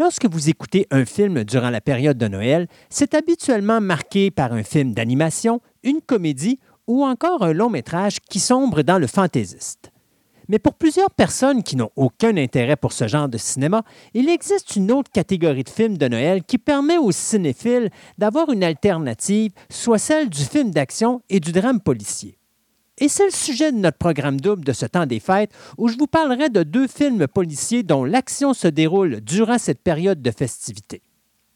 Lorsque vous écoutez un film durant la période de Noël, c'est habituellement marqué par un film d'animation, une comédie ou encore un long métrage qui sombre dans le fantaisiste. Mais pour plusieurs personnes qui n'ont aucun intérêt pour ce genre de cinéma, il existe une autre catégorie de films de Noël qui permet aux cinéphiles d'avoir une alternative, soit celle du film d'action et du drame policier. Et c'est le sujet de notre programme double de ce temps des fêtes où je vous parlerai de deux films policiers dont l'action se déroule durant cette période de festivités.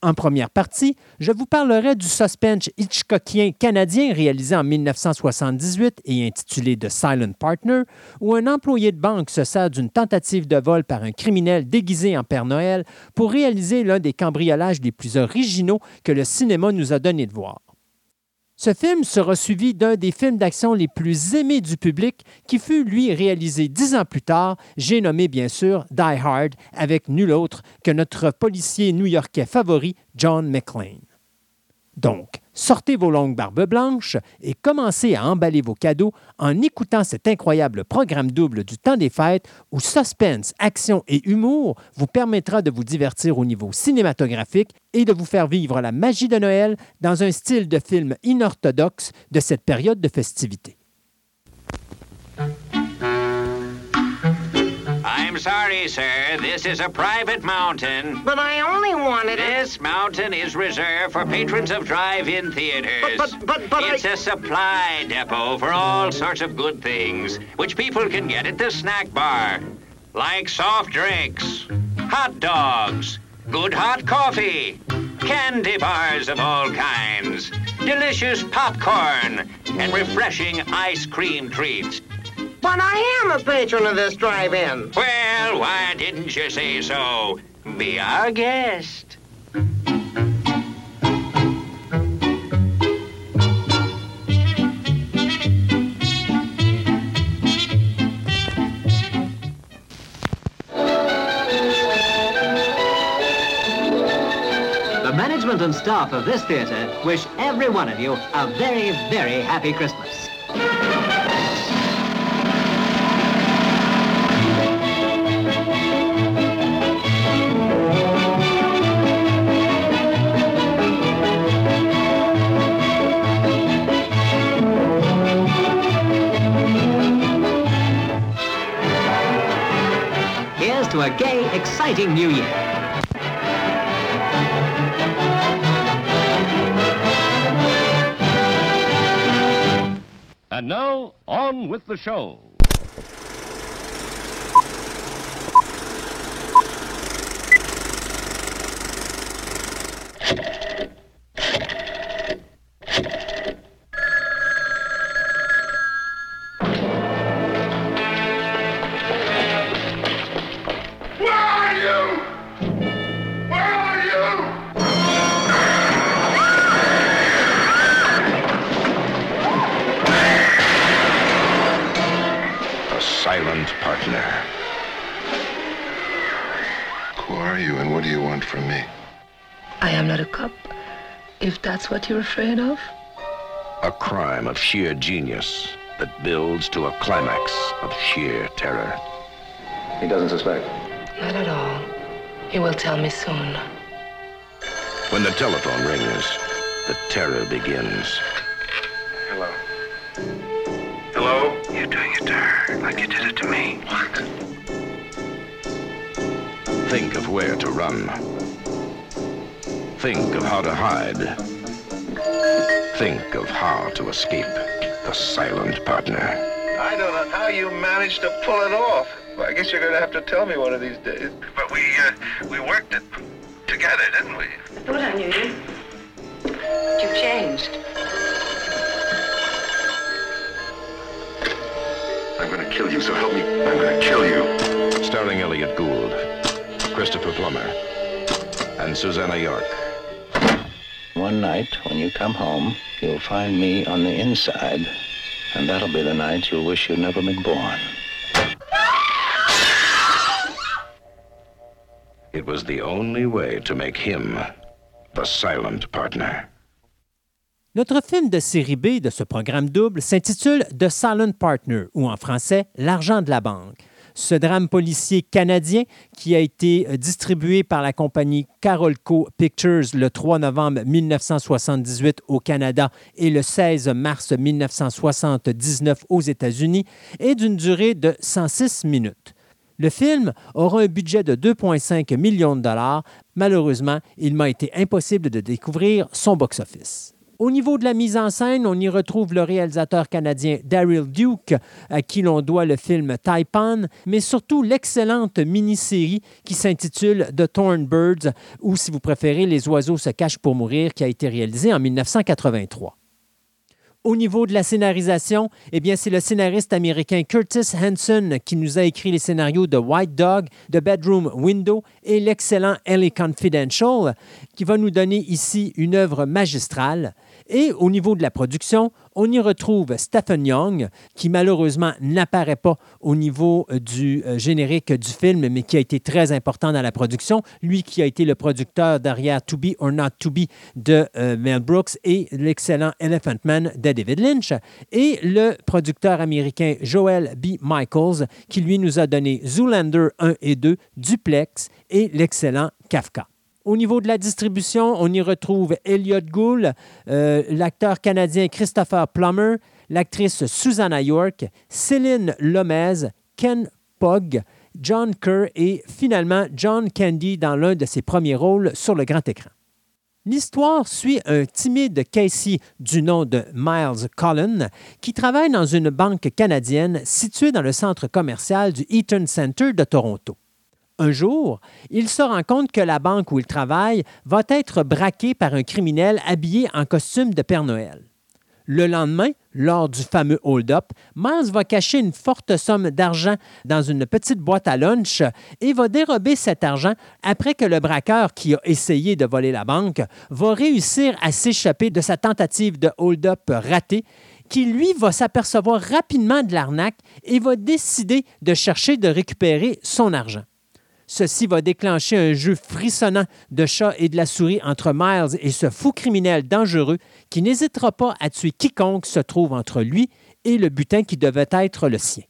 En première partie, je vous parlerai du suspense Hitchcockien canadien réalisé en 1978 et intitulé The Silent Partner, où un employé de banque se sert d'une tentative de vol par un criminel déguisé en Père Noël pour réaliser l'un des cambriolages les plus originaux que le cinéma nous a donné de voir. Ce film sera suivi d'un des films d'action les plus aimés du public qui fut, lui, réalisé dix ans plus tard. J'ai nommé, bien sûr, Die Hard, avec nul autre que notre policier new-yorkais favori, John McClane. Donc, sortez vos longues barbes blanches et commencez à emballer vos cadeaux en écoutant cet incroyable programme double du temps des fêtes où suspense, action et humour vous permettra de vous divertir au niveau cinématographique et de vous faire vivre la magie de Noël dans un style de film inorthodoxe de cette période de festivité. I'm sorry, sir. This is a private mountain. But I only wanted it. This mountain is reserved for patrons of drive-in theaters. But- but- but- but It's I- a supply depot for all sorts of good things, which people can get at the snack bar. Like soft drinks, hot dogs, good hot coffee, candy bars of all kinds, delicious popcorn, and refreshing ice cream treats. But I am a patron of this drive-in. Well, why didn't you say so? Be our guest. The management and staff of this theatre wish every one of you a very, very happy Christmas. Exciting new year. And now, on with the show. That's what you're afraid of. A crime of sheer genius that builds to a climax of sheer terror. He doesn't suspect. Not at all. He will tell me soon. When the telephone rings, the terror begins. Hello. Hello? You're doing it to her like you did it to me. What? Think of where to run. Think of how to hide. Think of how to escape the silent partner. I don't know how you managed to pull it off. Well, I guess you're going to have to tell me one of these days. But we, uh, we worked it together, didn't we? I thought I knew you. But you've changed. I'm going to kill you, so help me. I'm going to kill you. Starring Elliot Gould, Christopher Plummer, and Susanna York. One night, when you come home, you'll find me on the inside, and that'll be the night you'll wish you'd never been born. It was the only way to make him the silent partner. Notre film de série B de ce programme double s'intitule The Silent Partner, ou en français L'argent de la banque. Ce drame policier canadien, qui a été euh, distribué par la compagnie Carolco Pictures le 3 novembre 1978 au Canada et le 16 mars 1979 aux États-Unis, est d'une durée de 106 minutes. Le film aura un budget de 2,5 millions de dollars. Malheureusement, il m'a été impossible de découvrir son box-office. Au niveau de la mise en scène, on y retrouve le réalisateur canadien Daryl Duke, à qui l'on doit le film Taipan, mais surtout l'excellente mini-série qui s'intitule The Torn Birds, ou si vous préférez, Les oiseaux se cachent pour mourir, qui a été réalisé en 1983. Au niveau de la scénarisation, eh bien, c'est le scénariste américain Curtis Hanson qui nous a écrit les scénarios de White Dog, The Bedroom Window et l'excellent LA Confidential, qui va nous donner ici une œuvre magistrale. Et au niveau de la production, on y retrouve Stephen Young, qui malheureusement n'apparaît pas au niveau euh, du euh, générique du film, mais qui a été très important dans la production. Lui qui a été le producteur derrière To Be or Not To Be de euh, Mel Brooks et l'excellent Elephant Man de David Lynch. Et le producteur américain Joel B. Michaels, qui lui nous a donné Zoolander 1 et 2, Duplex et l'excellent Kafka. Au niveau de la distribution, on y retrouve Elliot Gould, euh, l'acteur canadien Christopher Plummer, l'actrice Susanna York, Céline Lomez, Ken Pogg, John Kerr et finalement John Candy dans l'un de ses premiers rôles sur le grand écran. L'histoire suit un timide Casey du nom de Miles Cullen qui travaille dans une banque canadienne située dans le centre commercial du Eaton Center de Toronto. Un jour, il se rend compte que la banque où il travaille va être braquée par un criminel habillé en costume de Père Noël. Le lendemain, lors du fameux hold-up, Miles va cacher une forte somme d'argent dans une petite boîte à lunch et va dérober cet argent après que le braqueur qui a essayé de voler la banque va réussir à s'échapper de sa tentative de hold-up ratée qui, lui, va s'apercevoir rapidement de l'arnaque et va décider de chercher de récupérer son argent. Ceci va déclencher un jeu frissonnant de chat et de la souris entre Miles et ce fou criminel dangereux qui n'hésitera pas à tuer quiconque se trouve entre lui et le butin qui devait être le sien.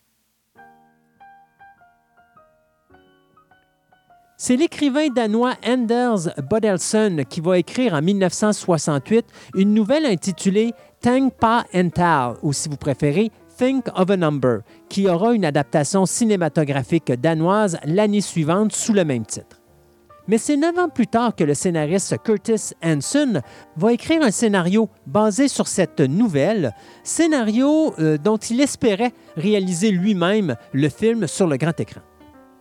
C'est l'écrivain danois Anders Bodelson qui va écrire en 1968 une nouvelle intitulée Tang Pa Ental, ou si vous préférez, Think of a Number, qui aura une adaptation cinématographique danoise l'année suivante sous le même titre. Mais c'est neuf ans plus tard que le scénariste Curtis Hanson va écrire un scénario basé sur cette nouvelle, scénario euh, dont il espérait réaliser lui-même le film sur le grand écran.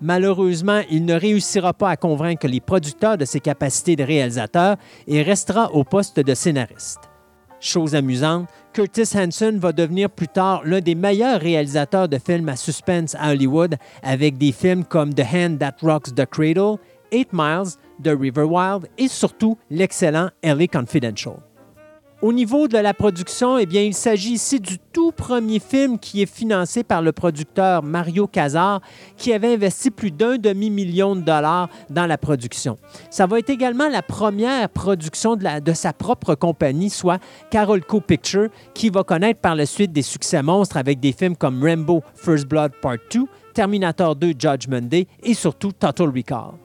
Malheureusement, il ne réussira pas à convaincre les producteurs de ses capacités de réalisateur et restera au poste de scénariste. Chose amusante, Curtis Hanson va devenir plus tard l'un des meilleurs réalisateurs de films à suspense à Hollywood avec des films comme The Hand That Rocks the Cradle, Eight Miles, The River Wild et surtout l'excellent LA Confidential. Au niveau de la production, eh il s'agit ici du tout premier film qui est financé par le producteur Mario Casar, qui avait investi plus d'un demi-million de dollars dans la production. Ça va être également la première production de sa propre compagnie, soit Carolco Pictures, qui va connaître par la suite des succès monstres avec des films comme Rambo First Blood Part 2, Terminator 2 Judgment Day et surtout Total Recall.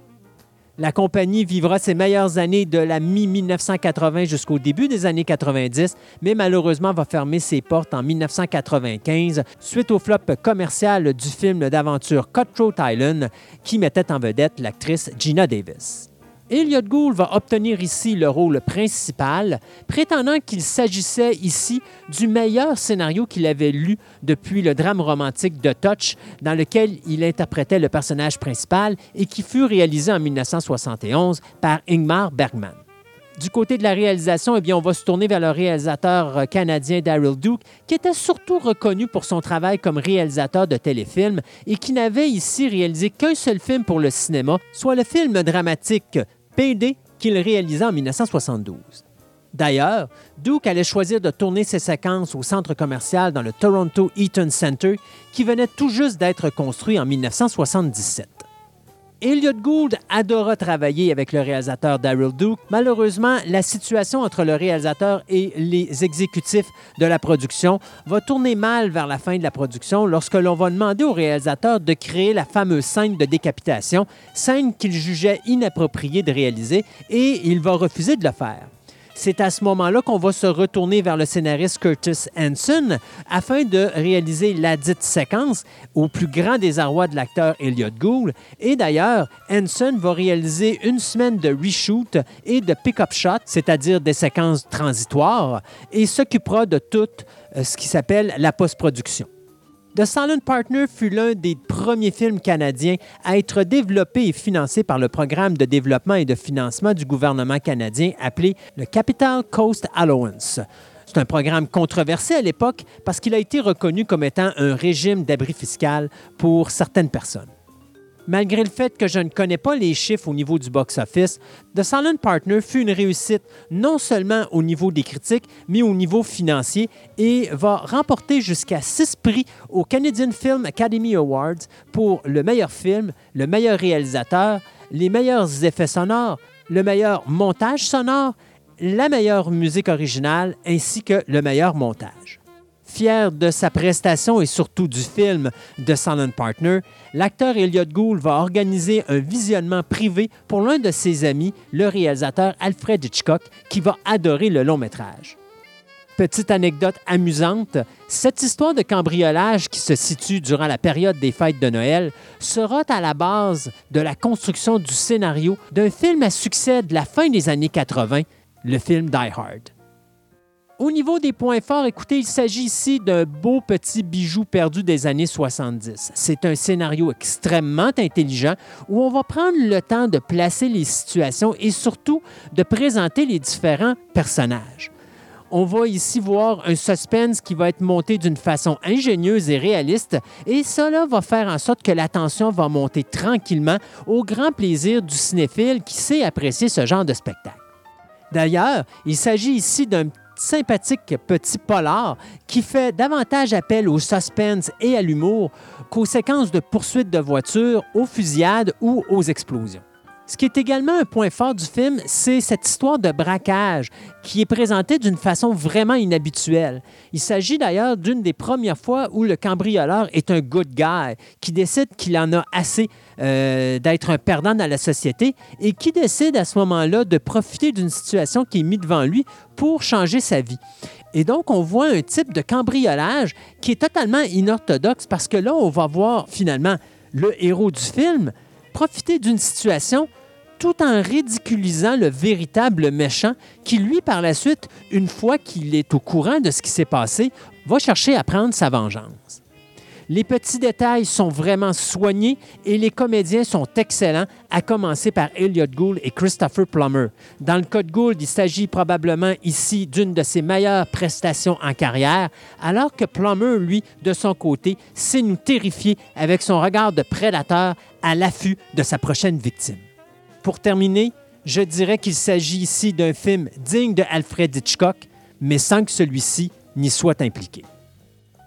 La compagnie vivra ses meilleures années de la mi-1980 jusqu'au début des années 90, mais malheureusement va fermer ses portes en 1995 suite au flop commercial du film d'aventure Cutthroat Island qui mettait en vedette l'actrice Gina Davis. Elliot Gould va obtenir ici le rôle principal, prétendant qu'il s'agissait ici du meilleur scénario qu'il avait lu depuis le drame romantique de Touch, dans lequel il interprétait le personnage principal et qui fut réalisé en 1971 par Ingmar Bergman. Du côté de la réalisation, eh bien, on va se tourner vers le réalisateur canadien Daryl Duke, qui était surtout reconnu pour son travail comme réalisateur de téléfilms et qui n'avait ici réalisé qu'un seul film pour le cinéma, soit le film dramatique PD qu'il réalisa en 1972. D'ailleurs, Duke allait choisir de tourner ses séquences au centre commercial dans le Toronto Eaton Center qui venait tout juste d'être construit en 1977. Elliot Gould adora travailler avec le réalisateur Daryl Duke. Malheureusement, la situation entre le réalisateur et les exécutifs de la production va tourner mal vers la fin de la production lorsque l'on va demander au réalisateur de créer la fameuse scène de décapitation, scène qu'il jugeait inappropriée de réaliser, et il va refuser de le faire. C'est à ce moment-là qu'on va se retourner vers le scénariste Curtis Hanson afin de réaliser la dite séquence au plus grand désarroi de l'acteur Elliot Gould. Et d'ailleurs, Hanson va réaliser une semaine de reshoot et de pick-up shot, c'est-à-dire des séquences transitoires, et s'occupera de tout euh, ce qui s'appelle la post-production. The Silent Partner fut l'un des premiers films canadiens à être développé et financé par le programme de développement et de financement du gouvernement canadien appelé le Capital Coast Allowance. C'est un programme controversé à l'époque parce qu'il a été reconnu comme étant un régime d'abri fiscal pour certaines personnes. Malgré le fait que je ne connais pas les chiffres au niveau du box-office, The Silent Partner fut une réussite non seulement au niveau des critiques, mais au niveau financier et va remporter jusqu'à six prix au Canadian Film Academy Awards pour le meilleur film, le meilleur réalisateur, les meilleurs effets sonores, le meilleur montage sonore, la meilleure musique originale ainsi que le meilleur montage. Fier de sa prestation et surtout du film The Silent Partner, l'acteur Elliot Gould va organiser un visionnement privé pour l'un de ses amis, le réalisateur Alfred Hitchcock, qui va adorer le long métrage. Petite anecdote amusante, cette histoire de cambriolage qui se situe durant la période des fêtes de Noël sera à la base de la construction du scénario d'un film à succès de la fin des années 80, le film Die Hard. Au niveau des points forts, écoutez, il s'agit ici d'un beau petit bijou perdu des années 70. C'est un scénario extrêmement intelligent où on va prendre le temps de placer les situations et surtout de présenter les différents personnages. On va ici voir un suspense qui va être monté d'une façon ingénieuse et réaliste, et cela va faire en sorte que la tension va monter tranquillement au grand plaisir du cinéphile qui sait apprécier ce genre de spectacle. D'ailleurs, il s'agit ici d'un sympathique petit polar qui fait davantage appel au suspense et à l'humour qu'aux séquences de poursuite de voitures, aux fusillades ou aux explosions. Ce qui est également un point fort du film, c'est cette histoire de braquage qui est présentée d'une façon vraiment inhabituelle. Il s'agit d'ailleurs d'une des premières fois où le cambrioleur est un good guy, qui décide qu'il en a assez euh, d'être un perdant dans la société et qui décide à ce moment-là de profiter d'une situation qui est mise devant lui pour changer sa vie. Et donc, on voit un type de cambriolage qui est totalement inorthodoxe parce que là, on va voir finalement le héros du film profiter d'une situation tout en ridiculisant le véritable méchant qui, lui, par la suite, une fois qu'il est au courant de ce qui s'est passé, va chercher à prendre sa vengeance. Les petits détails sont vraiment soignés et les comédiens sont excellents, à commencer par Elliot Gould et Christopher Plummer. Dans le cas de Gould, il s'agit probablement ici d'une de ses meilleures prestations en carrière, alors que Plummer, lui, de son côté, sait nous terrifier avec son regard de prédateur à l'affût de sa prochaine victime. Pour terminer, je dirais qu'il s'agit ici d'un film digne de Alfred Hitchcock, mais sans que celui-ci n'y soit impliqué.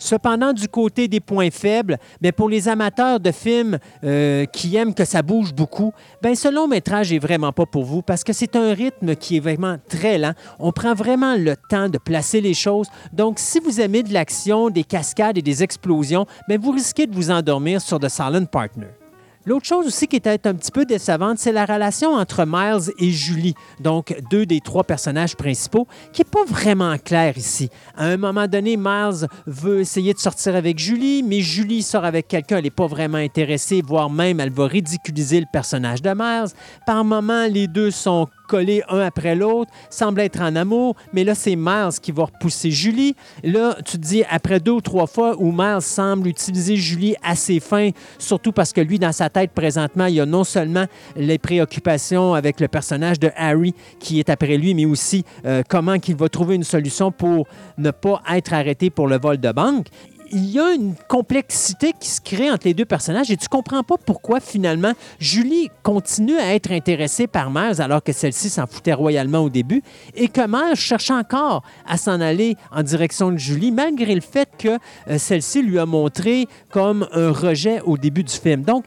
Cependant, du côté des points faibles, bien, pour les amateurs de films euh, qui aiment que ça bouge beaucoup, bien, ce long métrage n'est vraiment pas pour vous parce que c'est un rythme qui est vraiment très lent. On prend vraiment le temps de placer les choses. Donc, si vous aimez de l'action, des cascades et des explosions, bien, vous risquez de vous endormir sur The Silent Partner. L'autre chose aussi qui était un petit peu décevante, c'est la relation entre Miles et Julie, donc deux des trois personnages principaux, qui n'est pas vraiment claire ici. À un moment donné, Miles veut essayer de sortir avec Julie, mais Julie sort avec quelqu'un, elle n'est pas vraiment intéressée, voire même elle va ridiculiser le personnage de Miles. Par moments, les deux sont collés un après l'autre, semblent être en amour, mais là, c'est Miles qui va repousser Julie. Là, tu te dis, après deux ou trois fois où Miles semble utiliser Julie à ses fins, surtout parce que lui, dans sa tête présentement, il y a non seulement les préoccupations avec le personnage de Harry qui est après lui, mais aussi euh, comment qu'il va trouver une solution pour ne pas être arrêté pour le vol de banque il y a une complexité qui se crée entre les deux personnages et tu comprends pas pourquoi finalement Julie continue à être intéressée par Miles alors que celle-ci s'en foutait royalement au début et que Miles cherche encore à s'en aller en direction de Julie malgré le fait que euh, celle-ci lui a montré comme un rejet au début du film. Donc,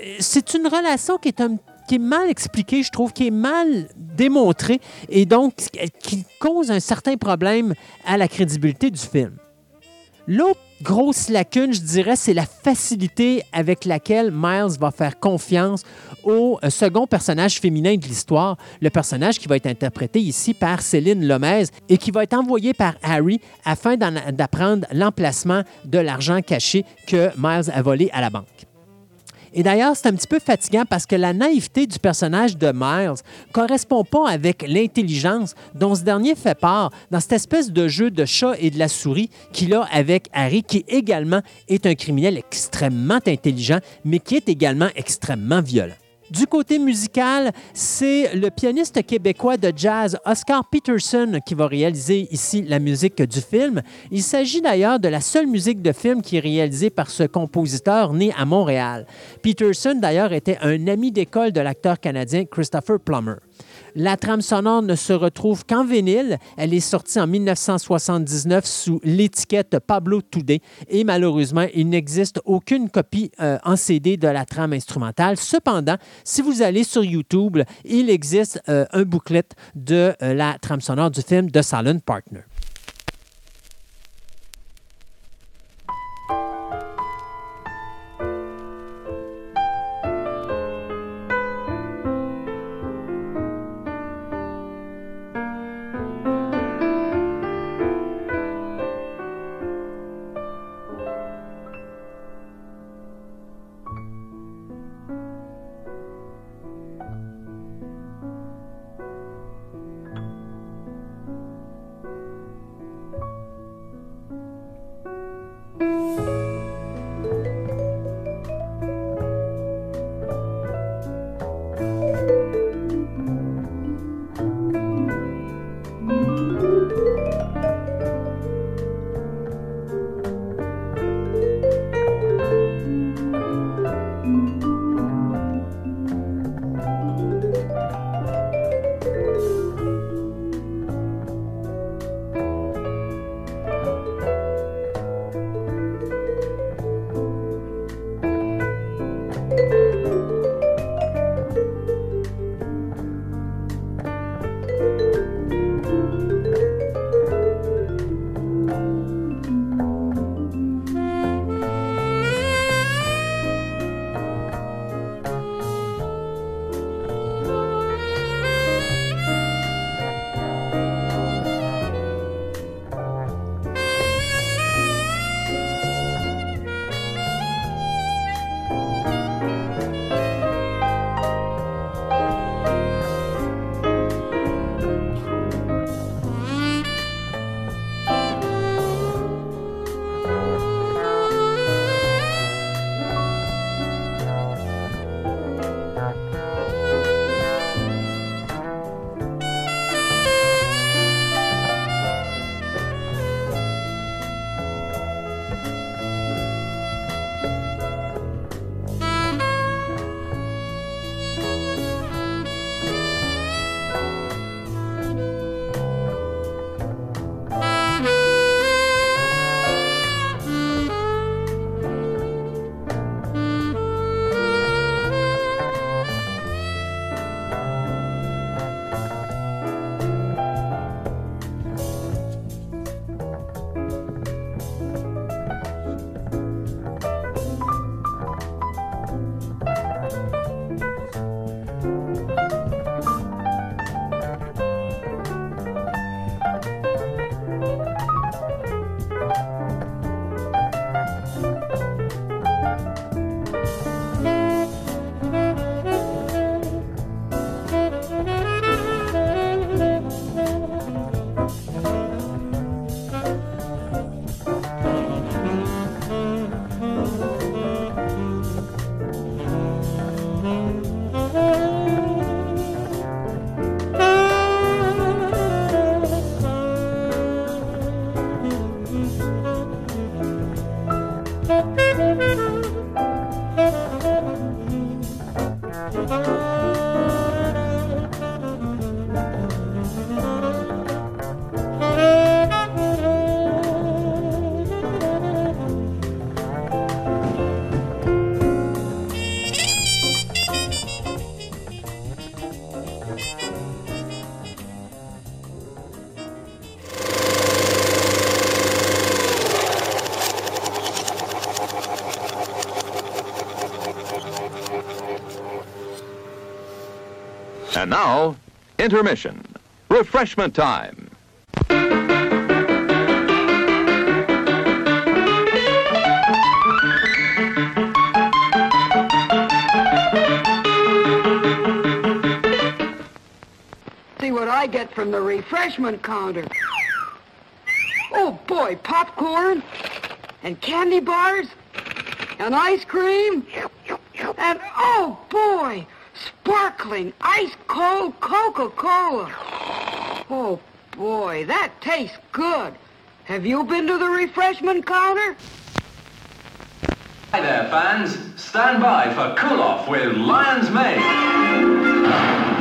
euh, c'est une relation qui est un qui est mal expliquée, je trouve, qui est mal démontrée et donc qui cause un certain problème à la crédibilité du film. L'autre grosse lacune, je dirais, c'est la facilité avec laquelle Miles va faire confiance au euh, second personnage féminin de l'histoire, le personnage qui va être interprété ici par Céline Lomez et qui va être envoyé par Harry afin d'apprendre l'emplacement de l'argent caché que Miles a volé à la banque. Et d'ailleurs, c'est un petit peu fatigant parce que la naïveté du personnage de Miles correspond pas avec l'intelligence dont ce dernier fait part dans cette espèce de jeu de chat et de la souris qu'il a avec Harry, qui également est un criminel extrêmement intelligent, mais qui est également extrêmement violent. Du côté musical, c'est le pianiste québécois de jazz Oscar Peterson qui va réaliser ici la musique du film. Il s'agit d'ailleurs de la seule musique de film qui est réalisée par ce compositeur né à Montréal. Peterson, d'ailleurs, était un ami d'école de l'acteur canadien Christopher Plummer. La trame sonore ne se retrouve qu'en vinyle. Elle est sortie en 1979 sous l'étiquette Pablo Today et malheureusement, il n'existe aucune copie euh, en CD de la trame instrumentale. Cependant, si vous allez sur YouTube, il existe euh, un booklet de euh, la trame sonore du film The Silent Partner. And now, intermission. Refreshment time. See what I get from the refreshment counter. Oh boy, popcorn and candy bars and ice cream and oh boy, sparkling ice cold Coca-Cola. Oh boy, that tastes good. Have you been to the refreshment counter? Hi there, fans. Stand by for Cool Off with Lion's Mane.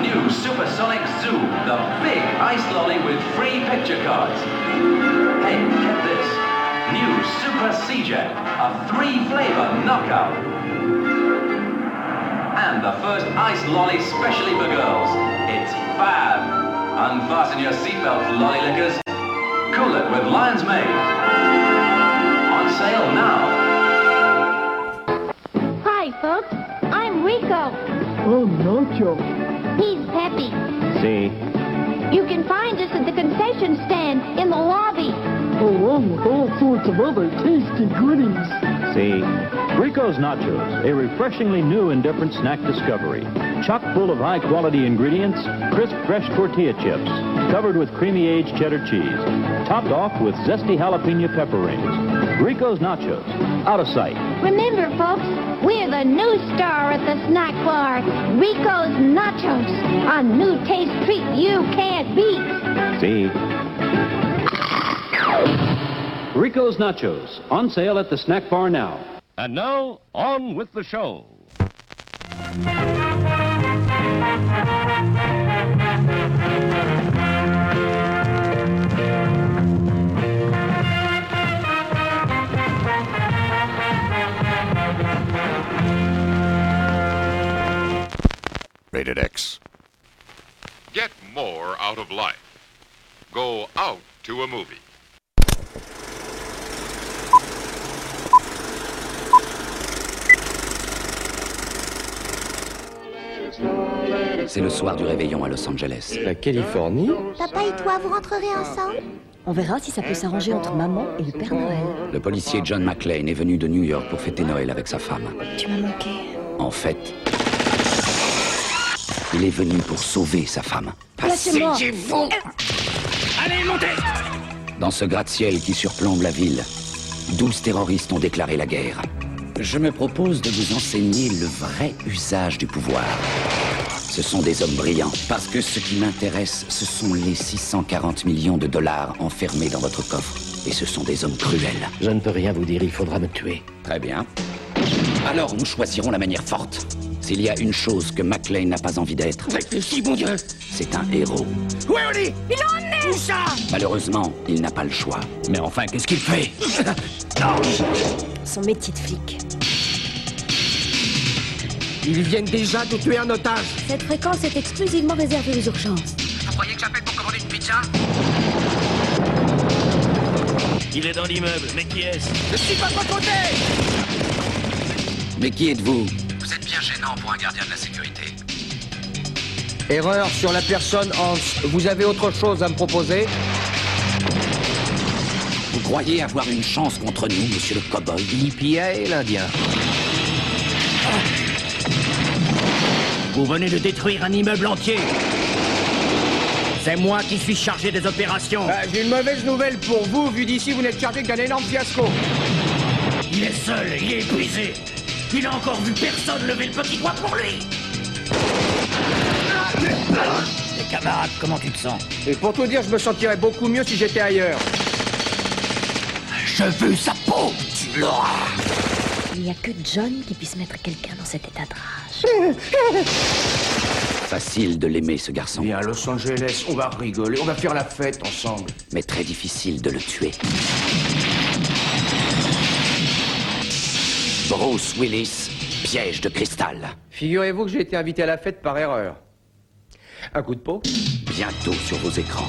New Supersonic Zoo, the big ice lolly with free picture cards. Hey, get this. New Super C-Jet, a three-flavor knockout. And the first ice lolly specially for girls. It's fab. Unfasten your seatbelts, lolly lickers. Cool it with Lion's Mane. On sale now. Hi, folks. I'm Rico. Oh, Nacho. He's Peppy. See? You can find us at the concession stand in the lobby. Along with all sorts of other tasty goodies. See? Rico's Nachos, a refreshingly new and different snack discovery. Chock full of high quality ingredients, crisp fresh tortilla chips, covered with creamy aged cheddar cheese, topped off with zesty jalapeno pepper rings. Rico's Nachos, out of sight. Remember, folks, we're the new star at the snack bar, Rico's Nachos, a new taste treat you can't beat. See? Rico's Nachos, on sale at the snack bar now. And now, on with the show. Soir du réveillon à Los Angeles. La Californie Papa et toi, vous rentrerez ensemble? On verra si ça peut s'arranger entre maman et le Père Noël. Le policier John McClane est venu de New York pour fêter Noël avec sa femme. Tu m'as manqué. En fait, il est venu pour sauver sa femme. Fou Allez, montez Dans ce gratte-ciel qui surplombe la ville, 12 terroristes ont déclaré la guerre. Je me propose de vous enseigner le vrai usage du pouvoir. Ce sont des hommes brillants, parce que ce qui m'intéresse, ce sont les 640 millions de dollars enfermés dans votre coffre. Et ce sont des hommes cruels. Je ne peux rien vous dire, il faudra me tuer. Très bien. Alors nous choisirons la manière forte. S'il y a une chose que McLean n'a pas envie d'être, Réfléchis, mon Dieu c'est un héros. Où est Oli Il en est Où ça? Malheureusement, il n'a pas le choix. Mais enfin, qu'est-ce qu'il fait? Son métier de flic. Ils viennent déjà de tuer un otage Cette fréquence est exclusivement réservée aux urgences. Vous croyez que j'appelle pour commander une pizza Il est dans l'immeuble, mais qui est-ce Je suis pas de votre côté Mais qui êtes-vous Vous êtes bien gênant pour un gardien de la sécurité. Erreur sur la personne Hans. Vous avez autre chose à me proposer Vous croyez avoir une chance contre nous, monsieur le cow-boy? L'IPA et l'Indien. Vous venez de détruire un immeuble entier. C'est moi qui suis chargé des opérations. Bah, J'ai une mauvaise nouvelle pour vous. Vu d'ici, vous n'êtes chargé qu'un énorme fiasco. Il est seul, il est épuisé. Il a encore vu personne lever le petit doigt pour lui. Les camarades, comment tu te sens? Et pour tout dire, je me sentirais beaucoup mieux si j'étais ailleurs. Je veux sa peau, tu l'auras. Il n'y a que John qui puisse mettre quelqu'un dans cet état de rage. Facile de l'aimer, ce garçon. Viens à Los Angeles, on va rigoler, on va faire la fête ensemble. Mais très difficile de le tuer. Bruce Willis, piège de cristal. Figurez-vous que j'ai été invité à la fête par erreur. Un coup de peau? Bientôt sur vos écrans.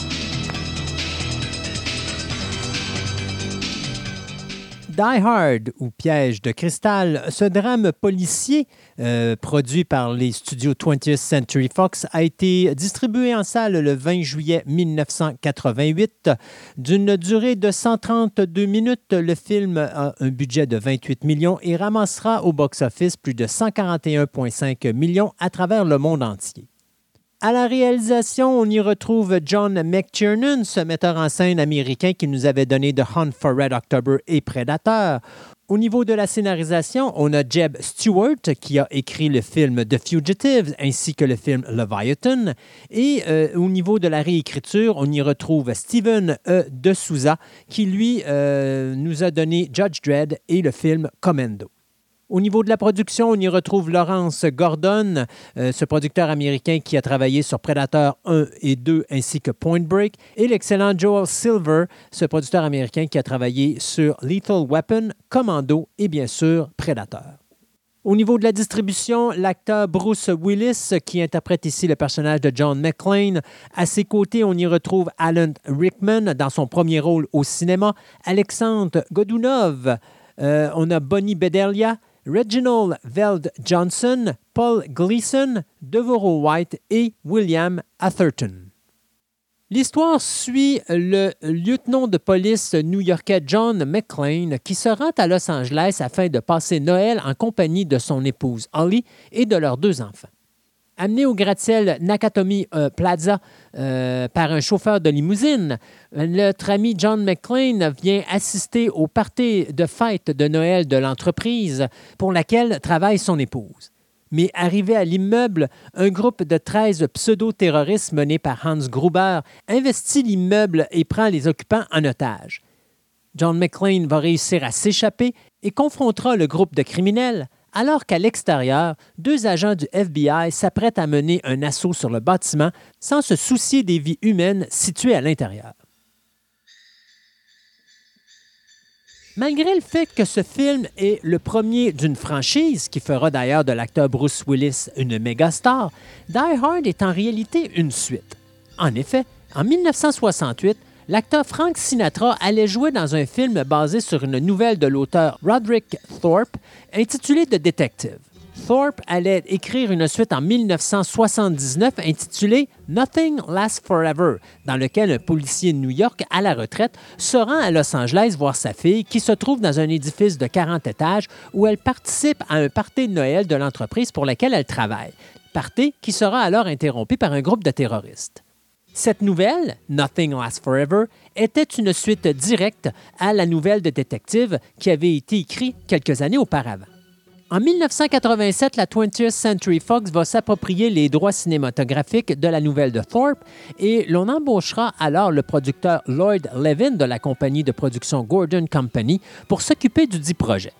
Die Hard ou Piège de cristal, ce drame policier euh, produit par les studios 20th Century Fox a été distribué en salle le 20 juillet 1988. D'une durée de 132 minutes, le film a un budget de 28 millions et ramassera au box-office plus de 141,5 millions à travers le monde entier. À la réalisation, on y retrouve John McTiernan, ce metteur en scène américain qui nous avait donné The Hunt for Red October et Predator. Au niveau de la scénarisation, on a Jeb Stewart qui a écrit le film The Fugitive ainsi que le film Leviathan. Et euh, au niveau de la réécriture, on y retrouve Steven E. De Souza qui, lui, euh, nous a donné Judge Dredd et le film Commando. Au niveau de la production, on y retrouve Lawrence Gordon, euh, ce producteur américain qui a travaillé sur Predator 1 et 2 ainsi que Point Break, et l'excellent Joel Silver, ce producteur américain qui a travaillé sur Lethal Weapon, Commando et bien sûr Predator. Au niveau de la distribution, l'acteur Bruce Willis, qui interprète ici le personnage de John McClane, à ses côtés, on y retrouve Alan Rickman dans son premier rôle au cinéma, Alexandre Godunov, euh, on a Bonnie Bedelia, Reginald Veld Johnson, Paul Gleason, Devereaux White et William Atherton. L'histoire suit le lieutenant de police new-yorkais John McClane qui se rend à Los Angeles afin de passer Noël en compagnie de son épouse Holly et de leurs deux enfants. Amené au gratte-ciel Nakatomi euh, Plaza euh, par un chauffeur de limousine, notre ami John McClane vient assister au party de fête de Noël de l'entreprise pour laquelle travaille son épouse. Mais arrivé à l'immeuble, un groupe de 13 pseudo-terroristes menés par Hans Gruber investit l'immeuble et prend les occupants en otage. John McClane va réussir à s'échapper et confrontera le groupe de criminels, alors qu'à l'extérieur, deux agents du FBI s'apprêtent à mener un assaut sur le bâtiment sans se soucier des vies humaines situées à l'intérieur. Malgré le fait que ce film est le premier d'une franchise qui fera d'ailleurs de l'acteur Bruce Willis une méga star, Die Hard est en réalité une suite. En effet, en 1968, l'acteur Frank Sinatra allait jouer dans un film basé sur une nouvelle de l'auteur Roderick Thorpe intitulée The Detective. Thorpe allait écrire une suite en 1979 intitulée Nothing Lasts Forever, dans lequel un policier de New York à la retraite se rend à Los Angeles voir sa fille qui se trouve dans un édifice de 40 étages où elle participe à un party de Noël de l'entreprise pour laquelle elle travaille. Party qui sera alors interrompu par un groupe de terroristes. Cette nouvelle, Nothing Lasts Forever, était une suite directe à la nouvelle de détective qui avait été écrite quelques années auparavant. En 1987, la 20th Century Fox va s'approprier les droits cinématographiques de la nouvelle de Thorpe et l'on embauchera alors le producteur Lloyd Levin de la compagnie de production Gordon Company pour s'occuper du dit projet.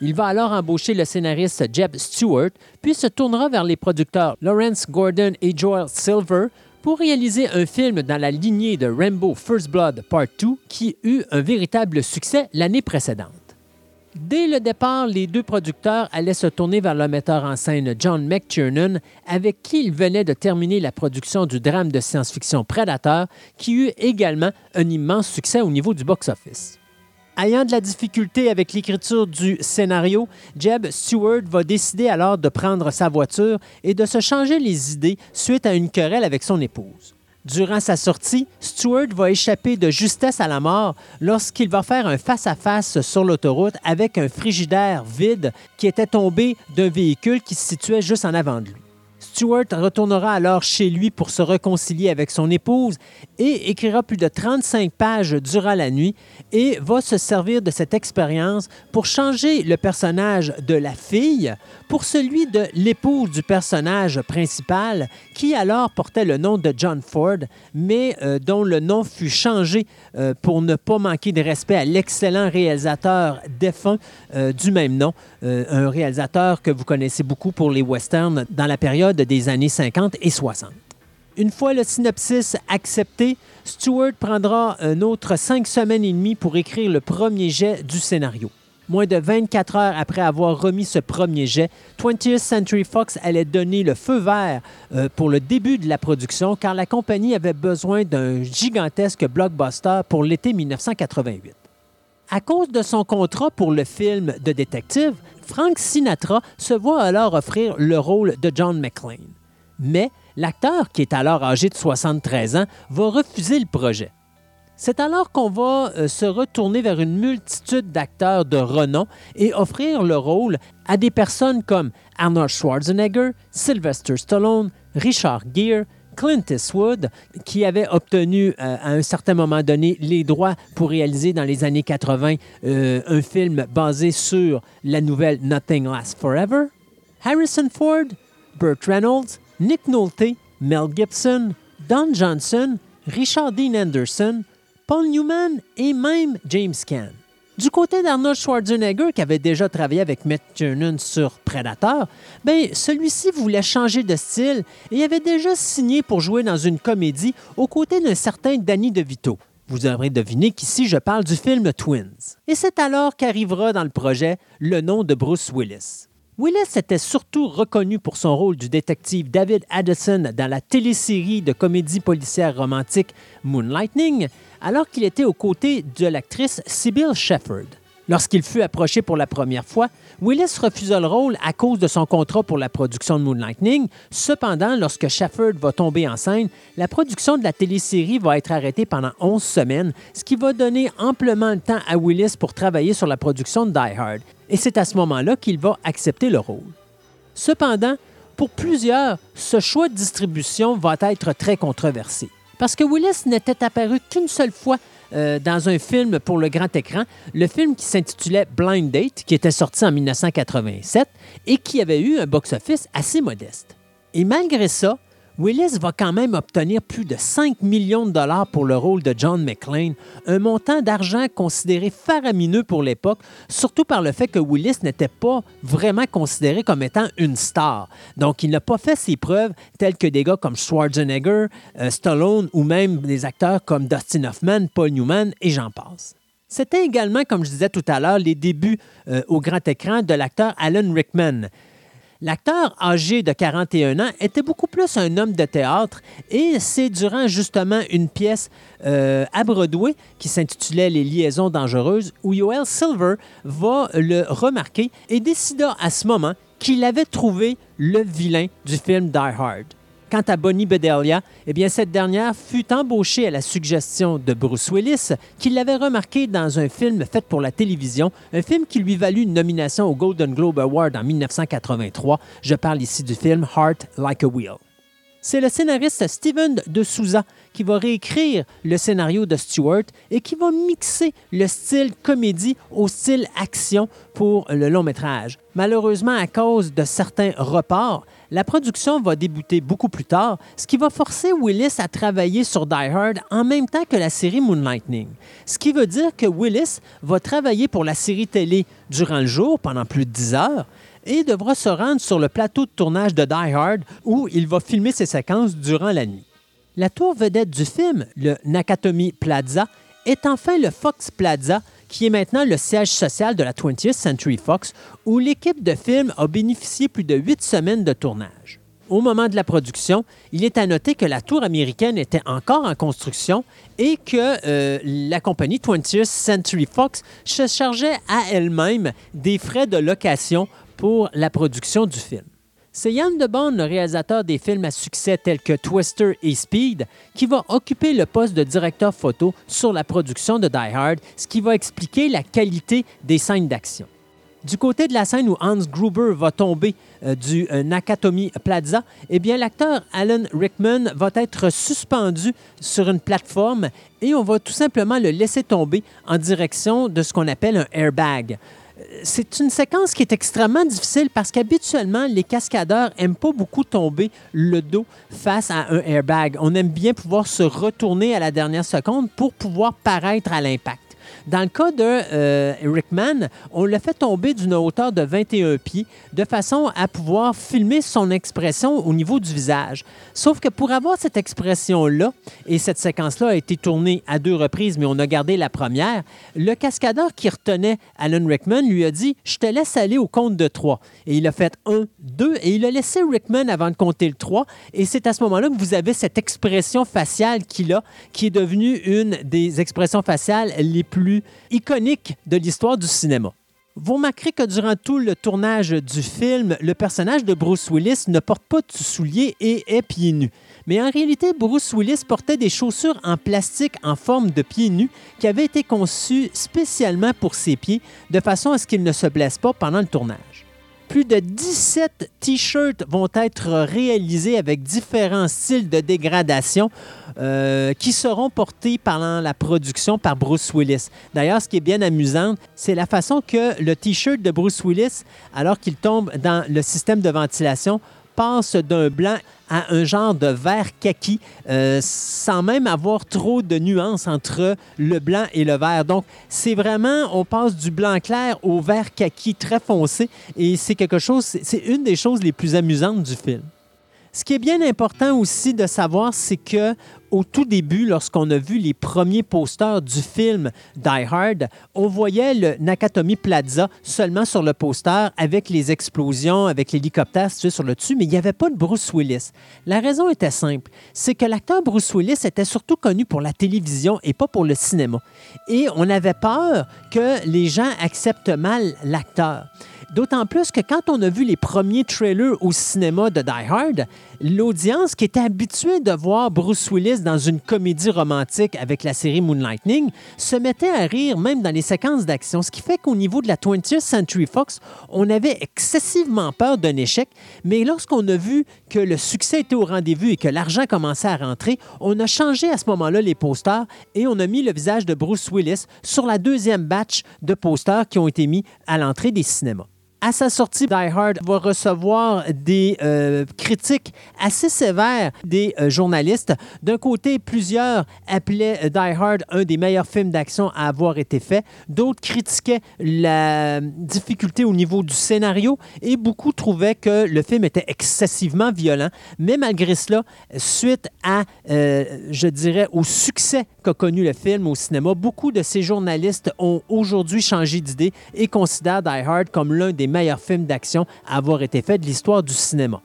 Il va alors embaucher le scénariste Jeb Stewart, puis se tournera vers les producteurs Lawrence Gordon et Joel Silver pour réaliser un film dans la lignée de Rambo First Blood Part 2 qui eut un véritable succès l'année précédente. Dès le départ, les deux producteurs allaient se tourner vers le metteur en scène John McTiernan, avec qui ils venaient de terminer la production du drame de science-fiction Predator, qui eut également un immense succès au niveau du box-office. Ayant de la difficulté avec l'écriture du scénario, Jeb Stewart va décider alors de prendre sa voiture et de se changer les idées suite à une querelle avec son épouse. Durant sa sortie, Stewart va échapper de justesse à la mort lorsqu'il va faire un face-à-face sur l'autoroute avec un frigidaire vide qui était tombé d'un véhicule qui se situait juste en avant de lui. Stewart retournera alors chez lui pour se réconcilier avec son épouse et écrira plus de 35 pages durant la nuit et va se servir de cette expérience pour changer le personnage de la fille pour celui de l'épouse du personnage principal qui alors portait le nom de John Ford mais euh, dont le nom fut changé euh, pour ne pas manquer de respect à l'excellent réalisateur défunt euh, du même nom, un réalisateur que vous connaissez beaucoup pour les westerns dans la période des années 50 et 60. Une fois le synopsis accepté, Stewart prendra un autre cinq semaines et demie pour écrire le premier jet du scénario. Moins de 24 heures après avoir remis ce premier jet, 20th Century Fox allait donner le feu vert euh, pour le début de la production car la compagnie avait besoin d'un gigantesque blockbuster pour l'été 1988. À cause de son contrat pour le film de détective, Frank Sinatra se voit alors offrir le rôle de John McClane. Mais l'acteur, qui est alors âgé de 73 ans, va refuser le projet. C'est alors qu'on va euh, se retourner vers une multitude d'acteurs de renom et offrir le rôle à des personnes comme Arnold Schwarzenegger, Sylvester Stallone, Richard Gere, Clint Eastwood, qui avait obtenu euh, à un certain moment donné les droits pour réaliser dans les années 80 euh, un film basé sur la nouvelle Nothing Lasts Forever, Harrison Ford, Burt Reynolds, Nick Nolte, Mel Gibson, Don Johnson, Richard Dean Anderson, Paul Newman et même James Caan. Du côté d'Arnold Schwarzenegger, qui avait déjà travaillé avec Matt Tiernan sur Predator, ben, celui-ci voulait changer de style et avait déjà signé pour jouer dans une comédie aux côtés d'un certain Danny DeVito. Vous aurez deviné qu'ici, je parle du film Twins. Et c'est alors qu'arrivera dans le projet le nom de Bruce Willis. Willis était surtout reconnu pour son rôle du détective David Addison dans la télésérie de comédie policière romantique Moonlightning, alors qu'il était aux côtés de l'actrice Sybil Shepherd. Lorsqu'il fut approché pour la première fois, Willis refusa le rôle à cause de son contrat pour la production de Moonlightning. Cependant, lorsque Shepherd va tomber enceinte, la production de la télésérie va être arrêtée pendant 11 semaines, ce qui va donner amplement le temps à Willis pour travailler sur la production de Die Hard. Et c'est à ce moment-là qu'il va accepter le rôle. Cependant, pour plusieurs, ce choix de distribution va être très controversé. Parce que Willis n'était apparu qu'une seule fois euh, dans un film pour le grand écran, le film qui s'intitulait Blind Date, qui était sorti en 1987 et qui avait eu un box-office assez modeste. Et malgré ça, Willis va quand même obtenir plus de 5 millions de dollars pour le rôle de John McClane, un montant d'argent considéré faramineux pour l'époque, surtout par le fait que Willis n'était pas vraiment considéré comme étant une star. Donc, il n'a pas fait ses preuves telles que des gars comme Schwarzenegger, euh, Stallone ou même des acteurs comme Dustin Hoffman, Paul Newman et j'en passe. C'était également, comme je disais tout à l'heure, les débuts euh, au grand écran de l'acteur Alan Rickman. L'acteur âgé de 41 ans était beaucoup plus un homme de théâtre et c'est durant justement une pièce euh, à Broadway qui s'intitulait Les liaisons dangereuses où Yoel Silver va le remarquer et décida à ce moment qu'il avait trouvé le vilain du film Die Hard. Quant à Bonnie Bedelia, eh bien, cette dernière fut embauchée à la suggestion de Bruce Willis, qui l'avait remarqué dans un film fait pour la télévision, un film qui lui valut une nomination au Golden Globe Award en 1983. Je parle ici du film Heart Like a Wheel. C'est le scénariste Steven de Souza qui va réécrire le scénario de Stewart et qui va mixer le style comédie au style action pour le long métrage. Malheureusement, à cause de certains reports, la production va débuter beaucoup plus tard, ce qui va forcer Willis à travailler sur Die Hard en même temps que la série Moonlightning. Ce qui veut dire que Willis va travailler pour la série télé durant le jour pendant plus de 10 heures et devra se rendre sur le plateau de tournage de Die Hard où il va filmer ses séquences durant la nuit. La tour vedette du film, le Nakatomi Plaza, est enfin le Fox Plaza, qui est maintenant le siège social de la 20th Century Fox, où l'équipe de film a bénéficié plus de huit semaines de tournage. Au moment de la production, il est à noter que la tour américaine était encore en construction et que euh, la compagnie 20th Century Fox se chargeait à elle-même des frais de location pour la production du film. C'est Yann DeBond, le réalisateur des films à succès tels que Twister et Speed, qui va occuper le poste de directeur photo sur la production de Die Hard, ce qui va expliquer la qualité des scènes d'action. Du côté de la scène où Hans Gruber va tomber euh, du euh, Nakatomi Plaza, eh bien l'acteur Alan Rickman va être suspendu sur une plateforme et on va tout simplement le laisser tomber en direction de ce qu'on appelle un airbag c'est une séquence qui est extrêmement difficile parce qu'habituellement, les cascadeurs n'aiment pas beaucoup tomber le dos face à un airbag. On aime bien pouvoir se retourner à la dernière seconde pour pouvoir paraître à l'impact. Dans le cas de euh, Rickman, on l'a fait tomber d'une hauteur de 21 pieds de façon à pouvoir filmer son expression au niveau du visage. Sauf que pour avoir cette expression-là, et cette séquence-là a été tournée à deux reprises, mais on a gardé la première, le cascadeur qui retenait Alan Rickman lui a dit Je te laisse aller au compte de trois. Et il a fait un, deux, et il a laissé Rickman avant de compter le trois. Et c'est à ce moment-là que vous avez cette expression faciale qu'il a, qui est devenue une des expressions faciales les plus plus iconiques de l'histoire du cinéma. Vous remarquerez que durant tout le tournage du film, le personnage de Bruce Willis ne porte pas de souliers et est pieds nus. Mais en réalité, Bruce Willis portait des chaussures en plastique en forme de pieds nus qui avaient été conçues spécialement pour ses pieds de façon à ce qu'il ne se blesse pas pendant le tournage. Plus de 17 t-shirts vont être réalisés avec différents styles de dégradation euh, qui seront portés pendant la production par Bruce Willis. D'ailleurs, ce qui est bien amusant, c'est la façon que le t-shirt de Bruce Willis, alors qu'il tombe dans le système de ventilation, passe d'un blanc à un genre de vert kaki euh, sans même avoir trop de nuances entre le blanc et le vert. Donc, c'est vraiment, on passe du blanc clair au vert kaki très foncé et c'est quelque chose, c'est une des choses les plus amusantes du film. Ce qui est bien important aussi de savoir, c'est que au tout début, lorsqu'on a vu les premiers posters du film Die Hard, on voyait le Nakatomi Plaza seulement sur le poster avec les explosions, avec l'hélicoptère sur le dessus, mais il n'y avait pas de Bruce Willis. La raison était simple, c'est que l'acteur Bruce Willis était surtout connu pour la télévision et pas pour le cinéma. Et on avait peur que les gens acceptent mal l'acteur. D'autant plus que quand on a vu les premiers trailers au cinéma de Die Hard, l'audience qui était habituée de voir Bruce Willis dans une comédie romantique avec la série Moonlightning se mettait à rire même dans les séquences d'action, ce qui fait qu'au niveau de la 20th Century Fox, on avait excessivement peur d'un échec, mais lorsqu'on a vu que le succès était au rendez-vous et que l'argent commençait à rentrer, on a changé à ce moment-là les posters et on a mis le visage de Bruce Willis sur la deuxième batch de posters qui ont été mis à l'entrée des cinémas à sa sortie, Die Hard va recevoir des euh, critiques assez sévères des euh, journalistes. D'un côté, plusieurs appelaient euh, Die Hard un des meilleurs films d'action à avoir été fait. D'autres critiquaient la difficulté au niveau du scénario et beaucoup trouvaient que le film était excessivement violent. Mais malgré cela, suite à, je dirais, au succès qu'a connu le film au cinéma, beaucoup de ces journalistes ont aujourd'hui changé d'idée et considèrent Die Hard comme l'un des meilleur film d'action à avoir été fait de l'histoire du cinéma.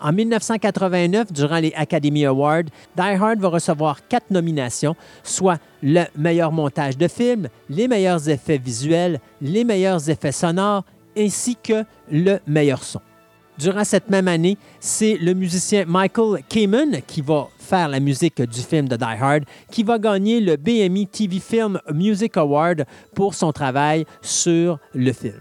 En 1989, durant les Academy Awards, Die Hard va recevoir quatre nominations, soit le meilleur montage de film, les meilleurs effets visuels, les meilleurs effets sonores, ainsi que le meilleur son. Durant cette même année, c'est le musicien Michael Kamen qui va faire la musique du film de Die Hard, qui va gagner le BMI TV Film Music Award pour son travail sur le film.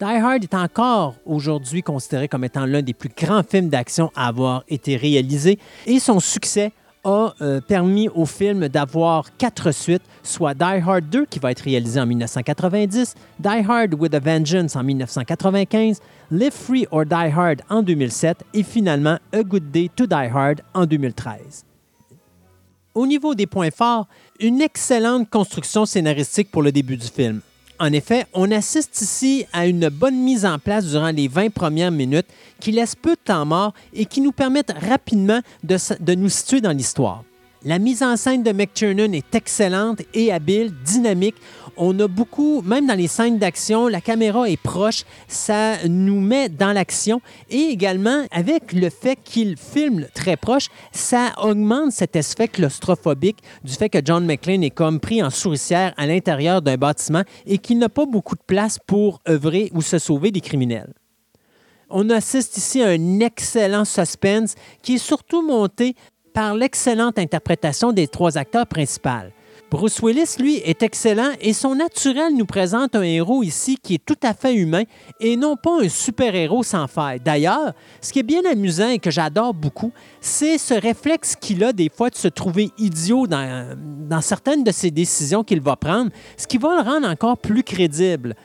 Die Hard est encore aujourd'hui considéré comme étant l'un des plus grands films d'action à avoir été réalisé et son succès a euh, permis au film d'avoir quatre suites, soit Die Hard 2 qui va être réalisé en 1990, Die Hard with a Vengeance en 1995, Live Free or Die Hard en 2007 et finalement A Good Day to Die Hard en 2013. Au niveau des points forts, une excellente construction scénaristique pour le début du film. En effet, on assiste ici à une bonne mise en place durant les 20 premières minutes qui laisse peu de temps mort et qui nous permettent rapidement de, nous situer dans l'histoire. La mise en scène de McTiernan est excellente et habile, dynamique. On a beaucoup, même dans les scènes d'action, la caméra est proche, ça nous met dans l'action. Et également, avec le fait qu'il filme très proche, ça augmente cet effet claustrophobique du fait que John McClane est comme pris en souricière à l'intérieur d'un bâtiment et qu'il n'a pas beaucoup de place pour œuvrer ou se sauver des criminels. On assiste ici à un excellent suspense qui est surtout monté par l'excellente interprétation des trois acteurs principaux. Bruce Willis, lui, est excellent et son naturel nous présente un héros ici qui est tout à fait humain et non pas un super-héros sans faille. D'ailleurs, ce qui est bien amusant et que j'adore beaucoup, c'est ce réflexe qu'il a des fois de se trouver idiot dans, certaines de ses décisions qu'il va prendre, ce qui va le rendre encore plus crédible.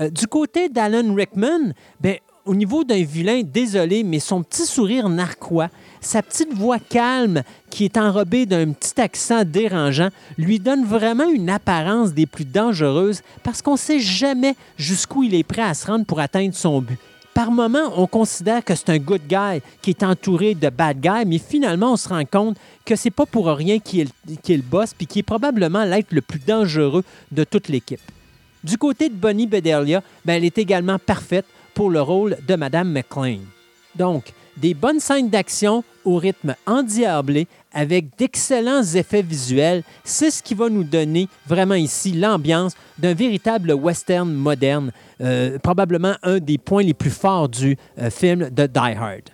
Euh, du côté d'Alan Rickman, ben, au niveau d'un vilain, désolé, mais son petit sourire narquois, sa petite voix calme qui est enrobée d'un petit accent dérangeant lui donne vraiment une apparence des plus dangereuses parce qu'on ne sait jamais jusqu'où il est prêt à se rendre pour atteindre son but. Par moments, on considère que c'est un good guy qui est entouré de bad guys, mais finalement, on se rend compte que c'est pas pour rien qu'il est, puis qui est probablement l'être le plus dangereux de toute l'équipe. Du côté de Bonnie Bedelia, ben, elle est également parfaite pour le rôle de Madame McLean. Donc, des bonnes scènes d'action, au rythme endiablé avec d'excellents effets visuels. C'est ce qui va nous donner vraiment ici l'ambiance d'un véritable western moderne, euh, probablement un des points les plus forts du euh, film de Die Hard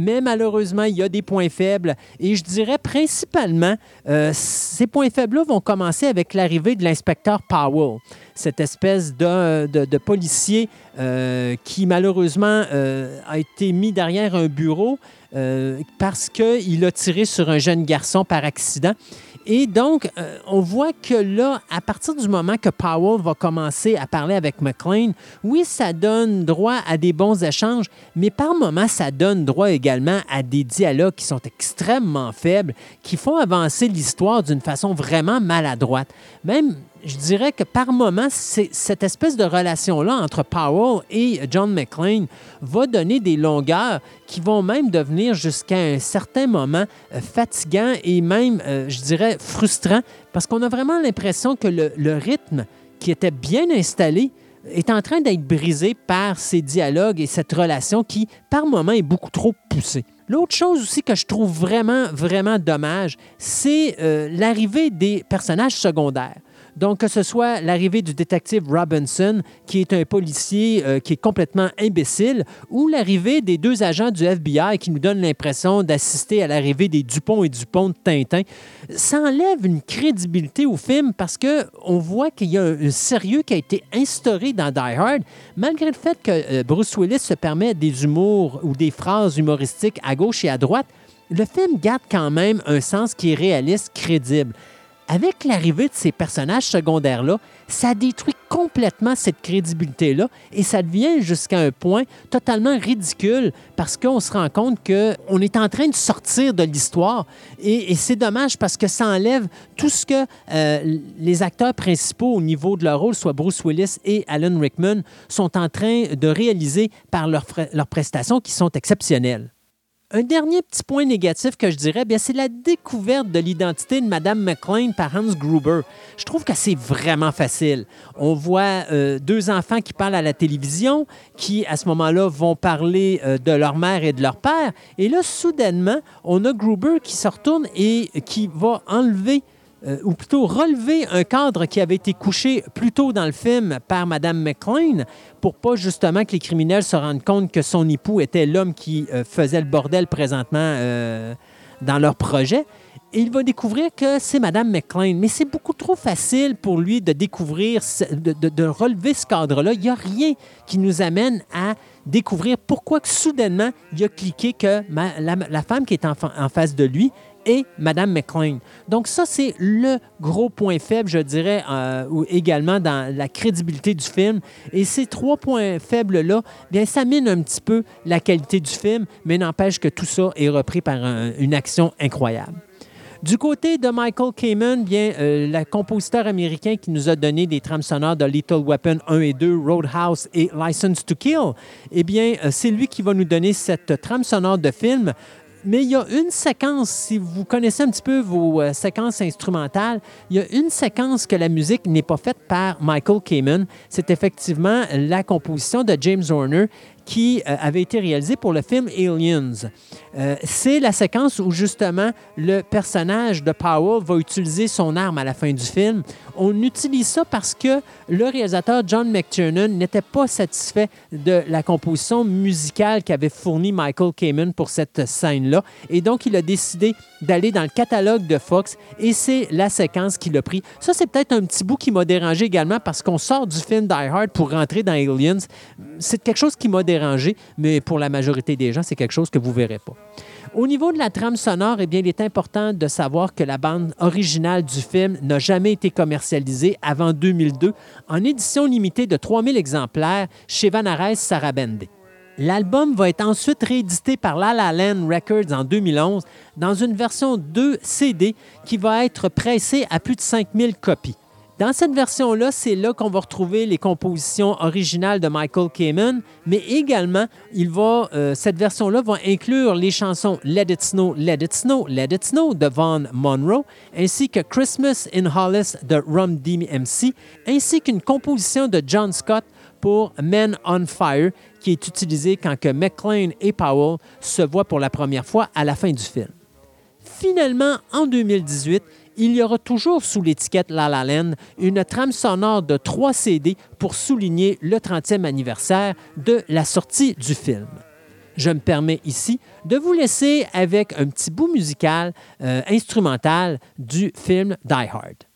mais malheureusement, il y a des points faibles. Et je dirais principalement, euh, ces points faibles-là vont commencer avec l'arrivée de l'inspecteur Powell, cette espèce de, policier euh, qui malheureusement euh, a été mis derrière un bureau parce qu'il a tiré sur un jeune garçon par accident. Et donc, euh, on voit que là, à partir du moment que Powell va commencer à parler avec McLean, oui, ça donne droit à des bons échanges, mais par moments, ça donne droit également à des dialogues qui sont extrêmement faibles, qui font avancer l'histoire d'une façon vraiment maladroite. Même je dirais que par moment, cette espèce de relation-là entre Powell et John McClane va donner des longueurs qui vont même devenir jusqu'à un certain moment euh, fatigants et même, euh, je dirais, frustrants, parce qu'on a vraiment l'impression que le, rythme qui était bien installé est en train d'être brisé par ces dialogues et cette relation qui, par moment, est beaucoup trop poussée. L'autre chose aussi que je trouve vraiment, vraiment dommage, c'est euh, l'arrivée des personnages secondaires. Donc, que ce soit l'arrivée du détective Robinson, qui est un policier euh, qui est complètement imbécile, ou l'arrivée des deux agents du FBI qui nous donnent l'impression d'assister à l'arrivée des Dupont et Dupont de Tintin, ça enlève une crédibilité au film parce qu'on voit qu'il y a un, sérieux qui a été instauré dans Die Hard, malgré le fait que euh, Bruce Willis se permet des humours ou des phrases humoristiques à gauche et à droite. Le film garde quand même un sens qui est réaliste, crédible avec l'arrivée de ces personnages secondaires-là, ça détruit complètement cette crédibilité-là et ça devient jusqu'à un point totalement ridicule parce qu'on se rend compte qu'on est en train de sortir de l'histoire et, c'est dommage parce que ça enlève tout ce que euh, les acteurs principaux au niveau de leur rôle, soit Bruce Willis et Alan Rickman, sont en train de réaliser par leurs prestations qui sont exceptionnelles. Un dernier petit point négatif que je dirais, c'est la découverte de l'identité de Madame McLean par Hans Gruber. Je trouve que c'est vraiment facile. On voit euh, deux enfants qui parlent à la télévision, qui à ce moment-là vont parler euh, de leur mère et de leur père. Et là, soudainement, on a Gruber qui se retourne et qui va enlever euh, ou plutôt relever un cadre qui avait été couché plus tôt dans le film par Mme McLean pour pas justement que les criminels se rendent compte que son époux était l'homme qui euh, faisait le bordel présentement euh, dans leur projet. Et il va découvrir que c'est Mme McLean. Mais c'est beaucoup trop facile pour lui de découvrir, de, relever ce cadre-là. Il n'y a rien qui nous amène à découvrir pourquoi que soudainement il a cliqué que la, femme qui est en, face de lui et Madame McLean. Donc ça, c'est le gros point faible, je dirais, euh, également dans la crédibilité du film. Et ces trois points faibles-là, bien, ça mine un petit peu la qualité du film, mais n'empêche que tout ça est repris par une action incroyable. Du côté de Michael Kamen, bien, euh, le compositeur américain qui nous a donné des trames sonores de Little Weapon 1 et 2, Roadhouse et License to Kill, eh bien, euh, c'est lui qui va nous donner cette trame sonore de film mais il y a une séquence, si vous connaissez un petit peu vos euh, séquences instrumentales, il y a une séquence que la musique n'est pas faite par Michael Kamen. C'est effectivement la composition de James Horner qui euh, avait été réalisé pour le film Aliens. Euh, c'est la séquence où justement le personnage de Powell va utiliser son arme à la fin du film. On utilise ça parce que le réalisateur John McTiernan n'était pas satisfait de la composition musicale qu'avait fournie Michael Kamen pour cette scène-là. Et donc, il a décidé d'aller dans le catalogue de Fox et c'est la séquence qu'il a pris. Ça, c'est peut-être un petit bout qui m'a dérangé également parce qu'on sort du film Die Hard pour rentrer dans Aliens. C'est quelque chose qui m'a mais pour la majorité des gens, c'est quelque chose que vous ne verrez pas. Au niveau de la trame sonore, eh bien, il est important de savoir que la bande originale du film n'a jamais été commercialisée avant 2002 en édition limitée de 3000 exemplaires chez Vanares Sarabende. L'album va être ensuite réédité par La La Land Records en 2011 dans une version 2 CD qui va être pressée à plus de 5000 copies. Dans cette version-là, c'est là, qu'on va retrouver les compositions originales de Michael Kamen, mais également, euh, cette version-là va inclure les chansons Let It Snow, Let It Snow, Let It Snow de Von Monroe, ainsi que Christmas in Hollis de Rum DMC, ainsi qu'une composition de John Scott pour Men on Fire, qui est utilisé quand que McLean et Powell se voient pour la première fois à la fin du film. Finalement, en 2018, il y aura toujours sous l'étiquette La La Land une trame sonore de trois CD pour souligner le 30e anniversaire de la sortie du film. Je me permets ici de vous laisser avec un petit bout musical euh, instrumental du film Die Hard.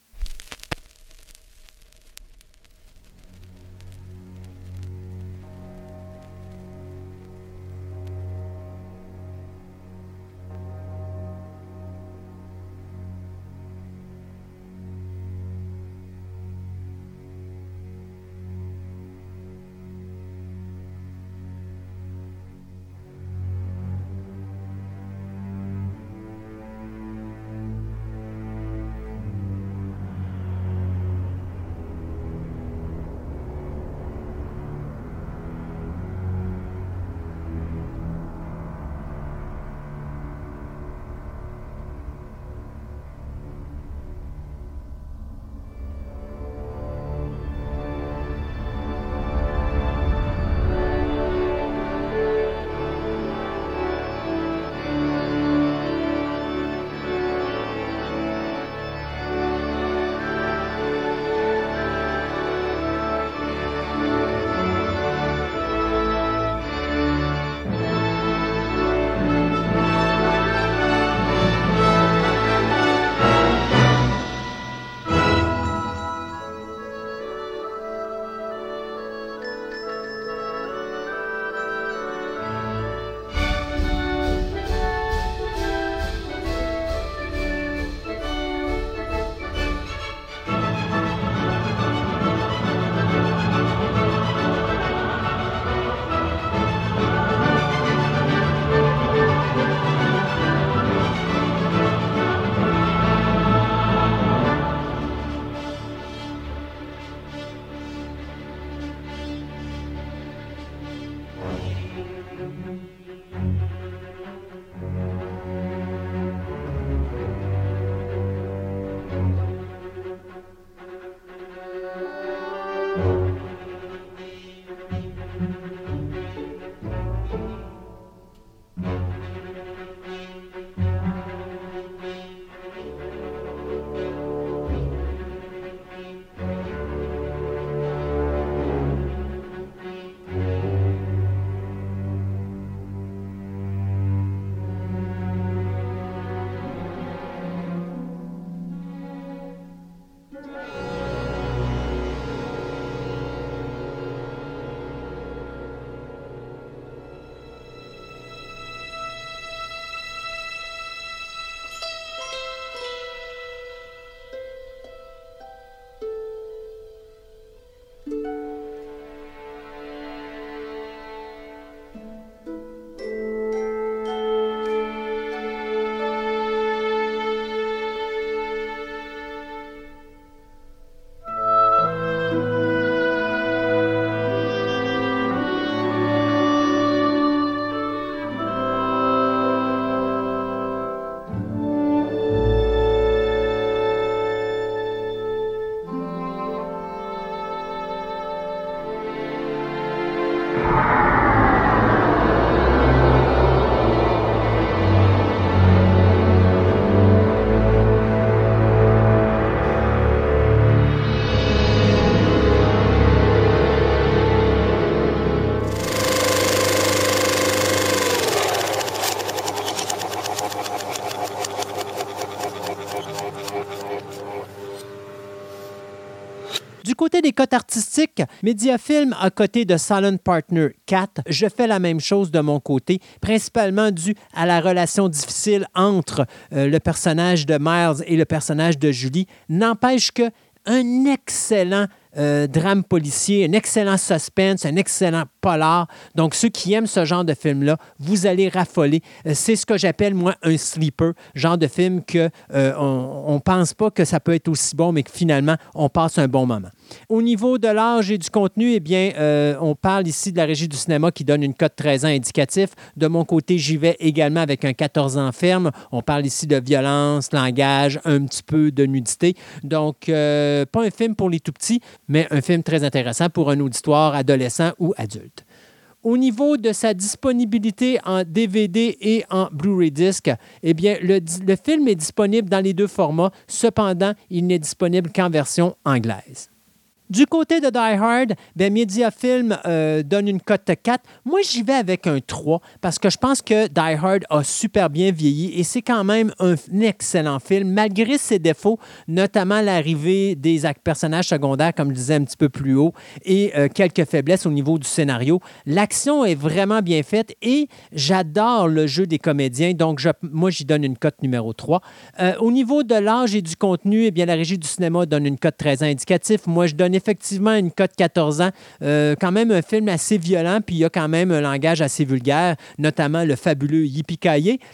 Des cotes artistiques, Mediafilm à côté de Silent Partner 4, je fais la même chose de mon côté, principalement dû à la relation difficile entre euh, le personnage de Miles et le personnage de Julie. N'empêche que un excellent euh, drame policier, un excellent suspense, un excellent Donc, ceux qui aiment ce genre de film-là, vous allez raffoler. Euh, C'est ce que j'appelle, moi, un sleeper, genre de film que euh, on ne pense pas que ça peut être aussi bon, mais que finalement, on passe un bon moment. Au niveau de l'âge et du contenu, eh bien, euh, on parle ici de la régie du cinéma qui donne une cote 13 ans indicatif. De mon côté, j'y vais également avec un 14 ans ferme. On parle ici de violence, langage, un petit peu de nudité. Donc, pas un film pour les tout petits, mais un film très intéressant pour un auditoire adolescent ou adulte. Au niveau de sa disponibilité en DVD et en Blu-ray disc, eh bien, le, le film est disponible dans les deux formats. Cependant, il n'est disponible qu'en version anglaise. Du côté de Die Hard, ben, Mediafilm euh, donne une cote 4. Moi, j'y vais avec un 3 parce que je pense que Die Hard a super bien vieilli et c'est quand même un excellent film, malgré ses défauts, notamment l'arrivée des personnages secondaires, comme je disais un petit peu plus haut, et euh, quelques faiblesses au niveau du scénario. L'action est vraiment bien faite et j'adore le jeu des comédiens, donc je- moi, j'y donne une cote numéro 3. Euh, au niveau de l'âge et du contenu, eh bien, la régie du cinéma donne une cote 13 ans indicatif. Moi, je effectivement une cote 14 ans. Euh, quand même un film assez violent, puis il y a quand même un langage assez vulgaire, notamment le fabuleux Yippee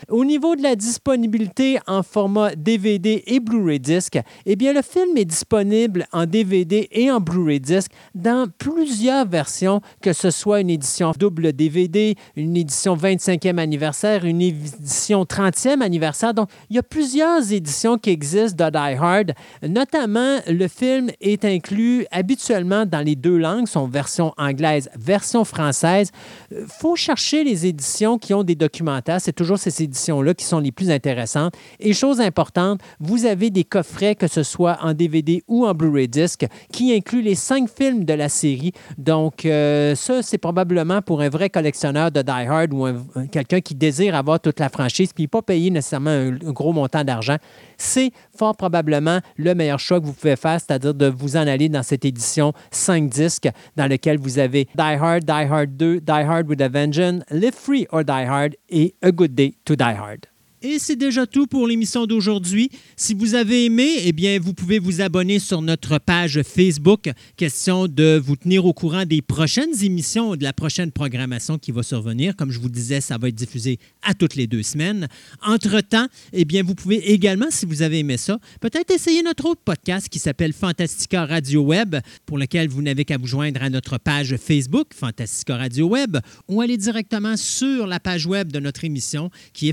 Au niveau de la disponibilité en format DVD et Blu-ray disc, eh bien, le film est disponible en DVD et en Blu-ray disc dans plusieurs versions, que ce soit une édition double DVD, une édition 25e anniversaire, une édition 30e anniversaire. Donc, il y a plusieurs éditions qui existent de Die Hard. Notamment, le film est inclus habituellement dans les deux langues, son version anglaise, version française. Il faut chercher les éditions qui ont des documentaires. C'est toujours ces éditions-là qui sont les plus intéressantes. Et chose importante, vous avez des coffrets, que ce soit en DVD ou en Blu-ray disc, qui incluent les cinq films de la série. Donc, euh, ça, c'est probablement pour un vrai collectionneur de Die Hard ou un- un- quelqu'un qui désire avoir toute la franchise puis pas payer nécessairement un, un gros montant d'argent. C'est fort probablement le meilleur choix que vous pouvez faire, c'est-à-dire de vous en aller dans cette édition 5 disques dans lequel vous avez Die Hard, Die Hard 2, Die Hard with a Vengeance, Live Free or Die Hard et A Good Day to Die Hard. Et c'est déjà tout pour l'émission d'aujourd'hui. Si vous avez aimé, eh bien, vous pouvez vous abonner sur notre page Facebook. Question de vous tenir au courant des prochaines émissions, de la prochaine programmation qui va survenir. Comme je vous disais, ça va être diffusé à toutes les deux semaines. Entre-temps, eh bien, vous pouvez également, si vous avez aimé ça, peut-être essayer notre autre podcast qui s'appelle Fantastica Radio Web, pour lequel vous n'avez qu'à vous joindre à notre page Facebook, Fantastica Radio Web, ou aller directement sur la page web de notre émission qui est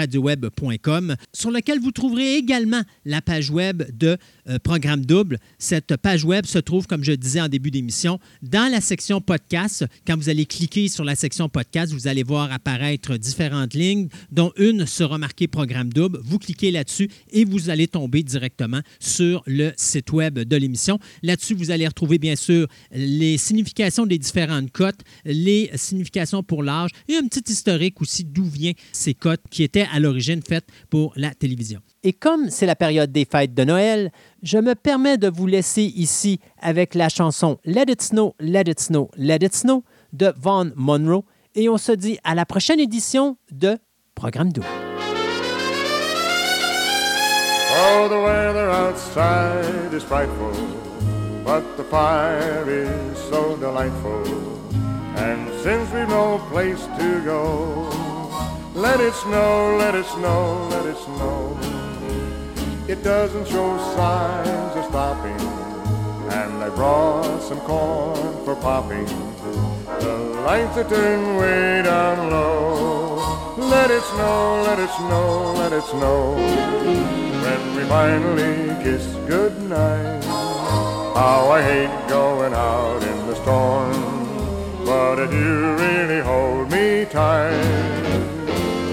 fantasticaradioweb.com, sur laquelle vous trouverez également la page web de euh, Programme Double. Cette page web se trouve, comme je disais en début d'émission, dans la section podcast. Quand vous allez cliquer sur la section podcast, vous allez voir apparaître différentes lignes, dont une sera marquée Programme Double. Vous cliquez là-dessus et vous allez tomber directement sur le site web de l'émission. Là-dessus, vous allez retrouver bien sûr les significations des différentes cotes, les significations pour l'âge et un petit historique aussi d'où viennent ces cotes qui étaient à l'origine faites pour la télévision. Et comme c'est la période des fêtes de Noël, je me permets de vous laisser ici avec la chanson Let It Snow, Let It Snow, Let It Snow de Vaughn Monroe. Et on se dit à la prochaine édition de Programme 2. Oh, the weather outside is frightful, but the fire is so delightful. And since we've no place to go, let it snow, let it snow, let it snow. It doesn't show signs of stopping, and I brought some corn for popping. The lights are turned way down low. Let it snow, let it snow, let it snow. When we finally kiss goodnight, how I hate going out in the storm. But if you really hold me tight,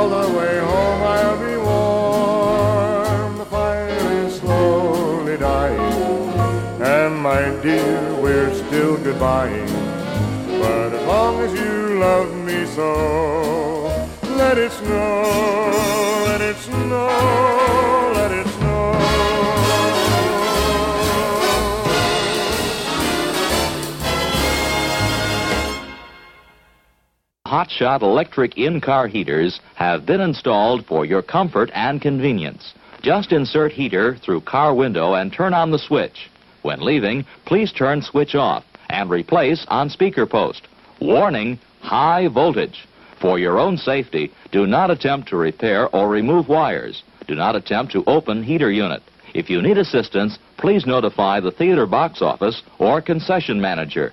all the way home I'll be warm. The fire is slowly dying, and my dear, we're still goodbying. But as long as you love me so, let it snow, let it snow, Hotshot electric in-car heaters have been installed for your comfort and convenience. Just insert heater through car window and turn on the switch. When leaving, please turn switch off and replace on speaker post. Warning, high voltage. For your own safety, do not attempt to repair or remove wires. Do not attempt to open heater unit. If you need assistance, please notify the theater box office or concession manager.